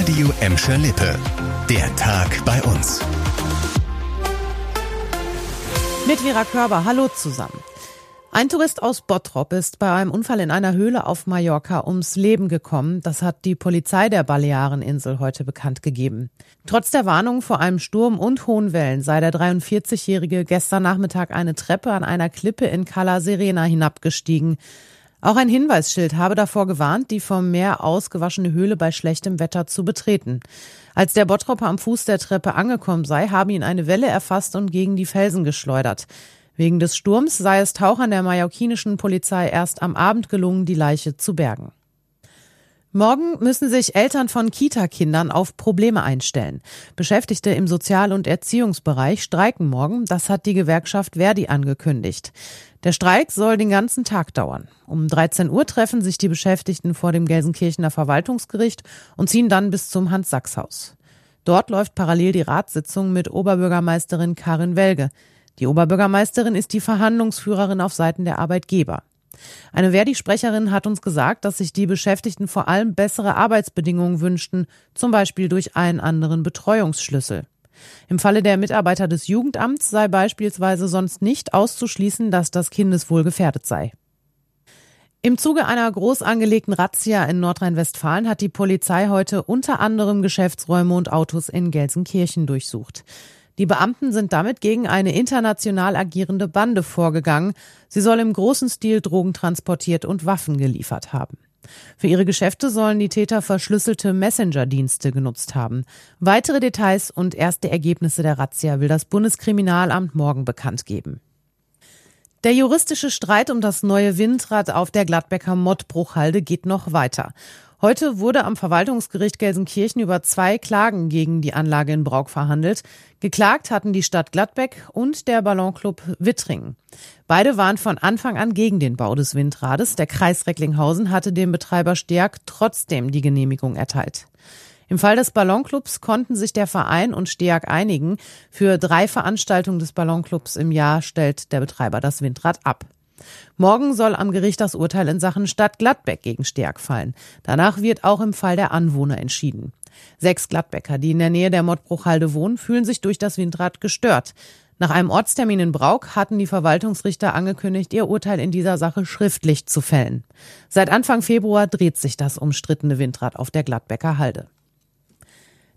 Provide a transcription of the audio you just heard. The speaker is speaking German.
Radio Emscher Lippe. Der Tag bei uns. Mit Vera Körber, hallo zusammen. Ein Tourist aus Bottrop ist bei einem Unfall in einer Höhle auf Mallorca ums Leben gekommen. Das hat die Polizei der Baleareninsel heute bekannt gegeben. Trotz der Warnung vor einem Sturm und hohen Wellen sei der 43-Jährige gestern Nachmittag eine Treppe an einer Klippe in Cala Serena hinabgestiegen. Auch ein Hinweisschild habe davor gewarnt, die vom Meer ausgewaschene Höhle bei schlechtem Wetter zu betreten. Als der Bottropper am Fuß der Treppe angekommen sei, habe ihn eine Welle erfasst und gegen die Felsen geschleudert. Wegen des Sturms sei es Tauchern der mallorquinischen Polizei erst am Abend gelungen, die Leiche zu bergen. Morgen müssen sich Eltern von Kita-Kindern auf Probleme einstellen. Beschäftigte im Sozial- und Erziehungsbereich streiken morgen. Das hat die Gewerkschaft Verdi angekündigt. Der Streik soll den ganzen Tag dauern. Um 13 Uhr treffen sich die Beschäftigten vor dem Gelsenkirchener Verwaltungsgericht und ziehen dann bis zum Hans-Sachs-Haus. Dort läuft parallel die Ratssitzung mit Oberbürgermeisterin Karin Welge. Die Oberbürgermeisterin ist die Verhandlungsführerin auf Seiten der Arbeitgeber. Eine Verdi-Sprecherin hat uns gesagt, dass sich die Beschäftigten vor allem bessere Arbeitsbedingungen wünschten, zum Beispiel durch einen anderen Betreuungsschlüssel. Im Falle der Mitarbeiter des Jugendamts sei beispielsweise sonst nicht auszuschließen, dass das Kindeswohl gefährdet sei. Im Zuge einer groß angelegten Razzia in Nordrhein-Westfalen hat die Polizei heute unter anderem Geschäftsräume und Autos in Gelsenkirchen durchsucht. Die Beamten sind damit gegen eine international agierende Bande vorgegangen. Sie soll im großen Stil Drogen transportiert und Waffen geliefert haben. Für ihre Geschäfte sollen die Täter verschlüsselte Messenger-Dienste genutzt haben. Weitere Details und erste Ergebnisse der Razzia will das Bundeskriminalamt morgen bekannt geben. Der juristische Streit um das neue Windrad auf der Gladbecker Mottbruchhalde geht noch weiter. Heute wurde am Verwaltungsgericht Gelsenkirchen über zwei Klagen gegen die Anlage in Brauk verhandelt. Geklagt hatten die Stadt Gladbeck und der Ballonclub Wittringen. Beide waren von Anfang an gegen den Bau des Windrades. Der Kreis Recklinghausen hatte dem Betreiber Stärk trotzdem die Genehmigung erteilt. Im Fall des Ballonclubs konnten sich der Verein und Steag einigen. Für drei Veranstaltungen des Ballonclubs im Jahr stellt der Betreiber das Windrad ab. Morgen soll am Gericht das Urteil in Sachen Stadt Gladbeck gegen Stärk fallen. Danach wird auch im Fall der Anwohner entschieden. Sechs Gladbecker, die in der Nähe der Mottbruchhalde wohnen, fühlen sich durch das Windrad gestört. Nach einem Ortstermin in Brauk hatten die Verwaltungsrichter angekündigt, ihr Urteil in dieser Sache schriftlich zu fällen. Seit Anfang Februar dreht sich das umstrittene Windrad auf der Gladbecker Halde.